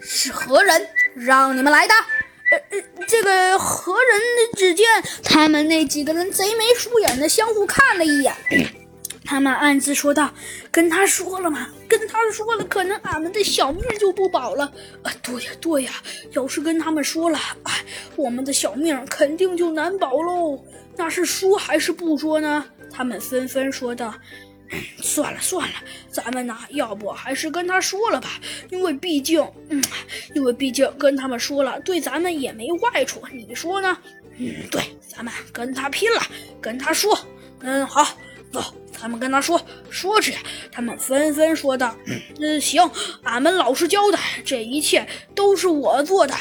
是何人让你们来的？”呃呃，这个何人？只见他们那几个人贼眉鼠眼的相互看了一眼，他们暗自说道：“跟他说了吗？跟他说了，可能俺们的小命就不保了。”啊，对呀，对呀，要是跟他们说了，哎，我们的小命肯定就难保喽。那是说还是不说呢？他们纷纷说道。算了算了，咱们呢，要不还是跟他说了吧，因为毕竟，嗯，因为毕竟跟他们说了，对咱们也没坏处，你说呢？嗯，对，咱们跟他拼了，跟他说，嗯，好，走。他们跟他说说着，他们纷纷说道：“嗯，行，俺们老实交代，这一切都是我做的，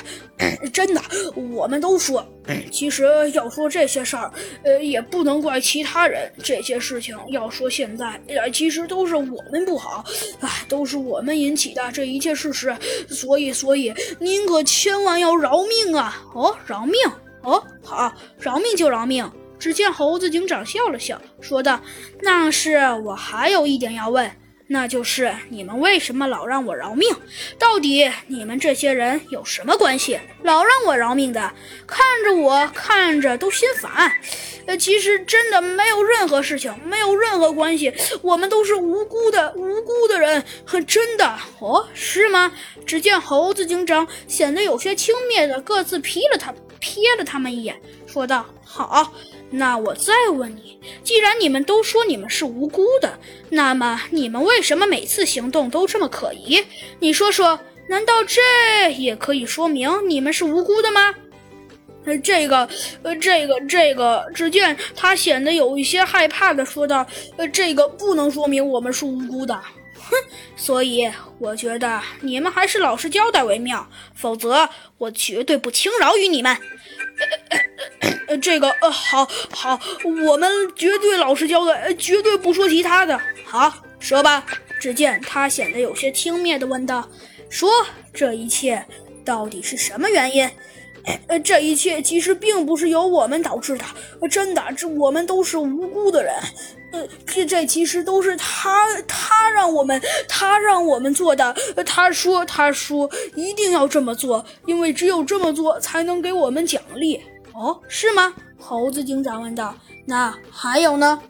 真的。我们都说，其实要说这些事儿，呃，也不能怪其他人。这些事情要说现在，呃，其实都是我们不好，哎，都是我们引起的。这一切事实，所以，所以您可千万要饶命啊！哦，饶命！哦，好，饶命就饶命。”只见猴子警长笑了笑，说道：“那是我还有一点要问，那就是你们为什么老让我饶命？到底你们这些人有什么关系，老让我饶命的？看着我看着都心烦。呃，其实真的没有任何事情，没有任何关系，我们都是无辜的，无辜的人。很真的哦，是吗？”只见猴子警长显得有些轻蔑的各自瞥了他，瞥了他们一眼，说道：“好。”那我再问你，既然你们都说你们是无辜的，那么你们为什么每次行动都这么可疑？你说说，难道这也可以说明你们是无辜的吗？呃，这个，呃，这个，这个，只见他显得有一些害怕的说道：“呃，这个不能说明我们是无辜的。”哼，所以我觉得你们还是老实交代为妙，否则我绝对不轻饶于你们。呃，这个，呃，好，好，我们绝对老实交代，绝对不说其他的。好，说吧。只见他显得有些轻蔑的问道：“说这一切到底是什么原因？”呃，这一切其实并不是由我们导致的，真的，这我们都是无辜的人。呃，这这其实都是他，他让我们，他让我们做的。他说，他说一定要这么做，因为只有这么做才能给我们奖励。哦，是吗？猴子警长问道。那还有呢？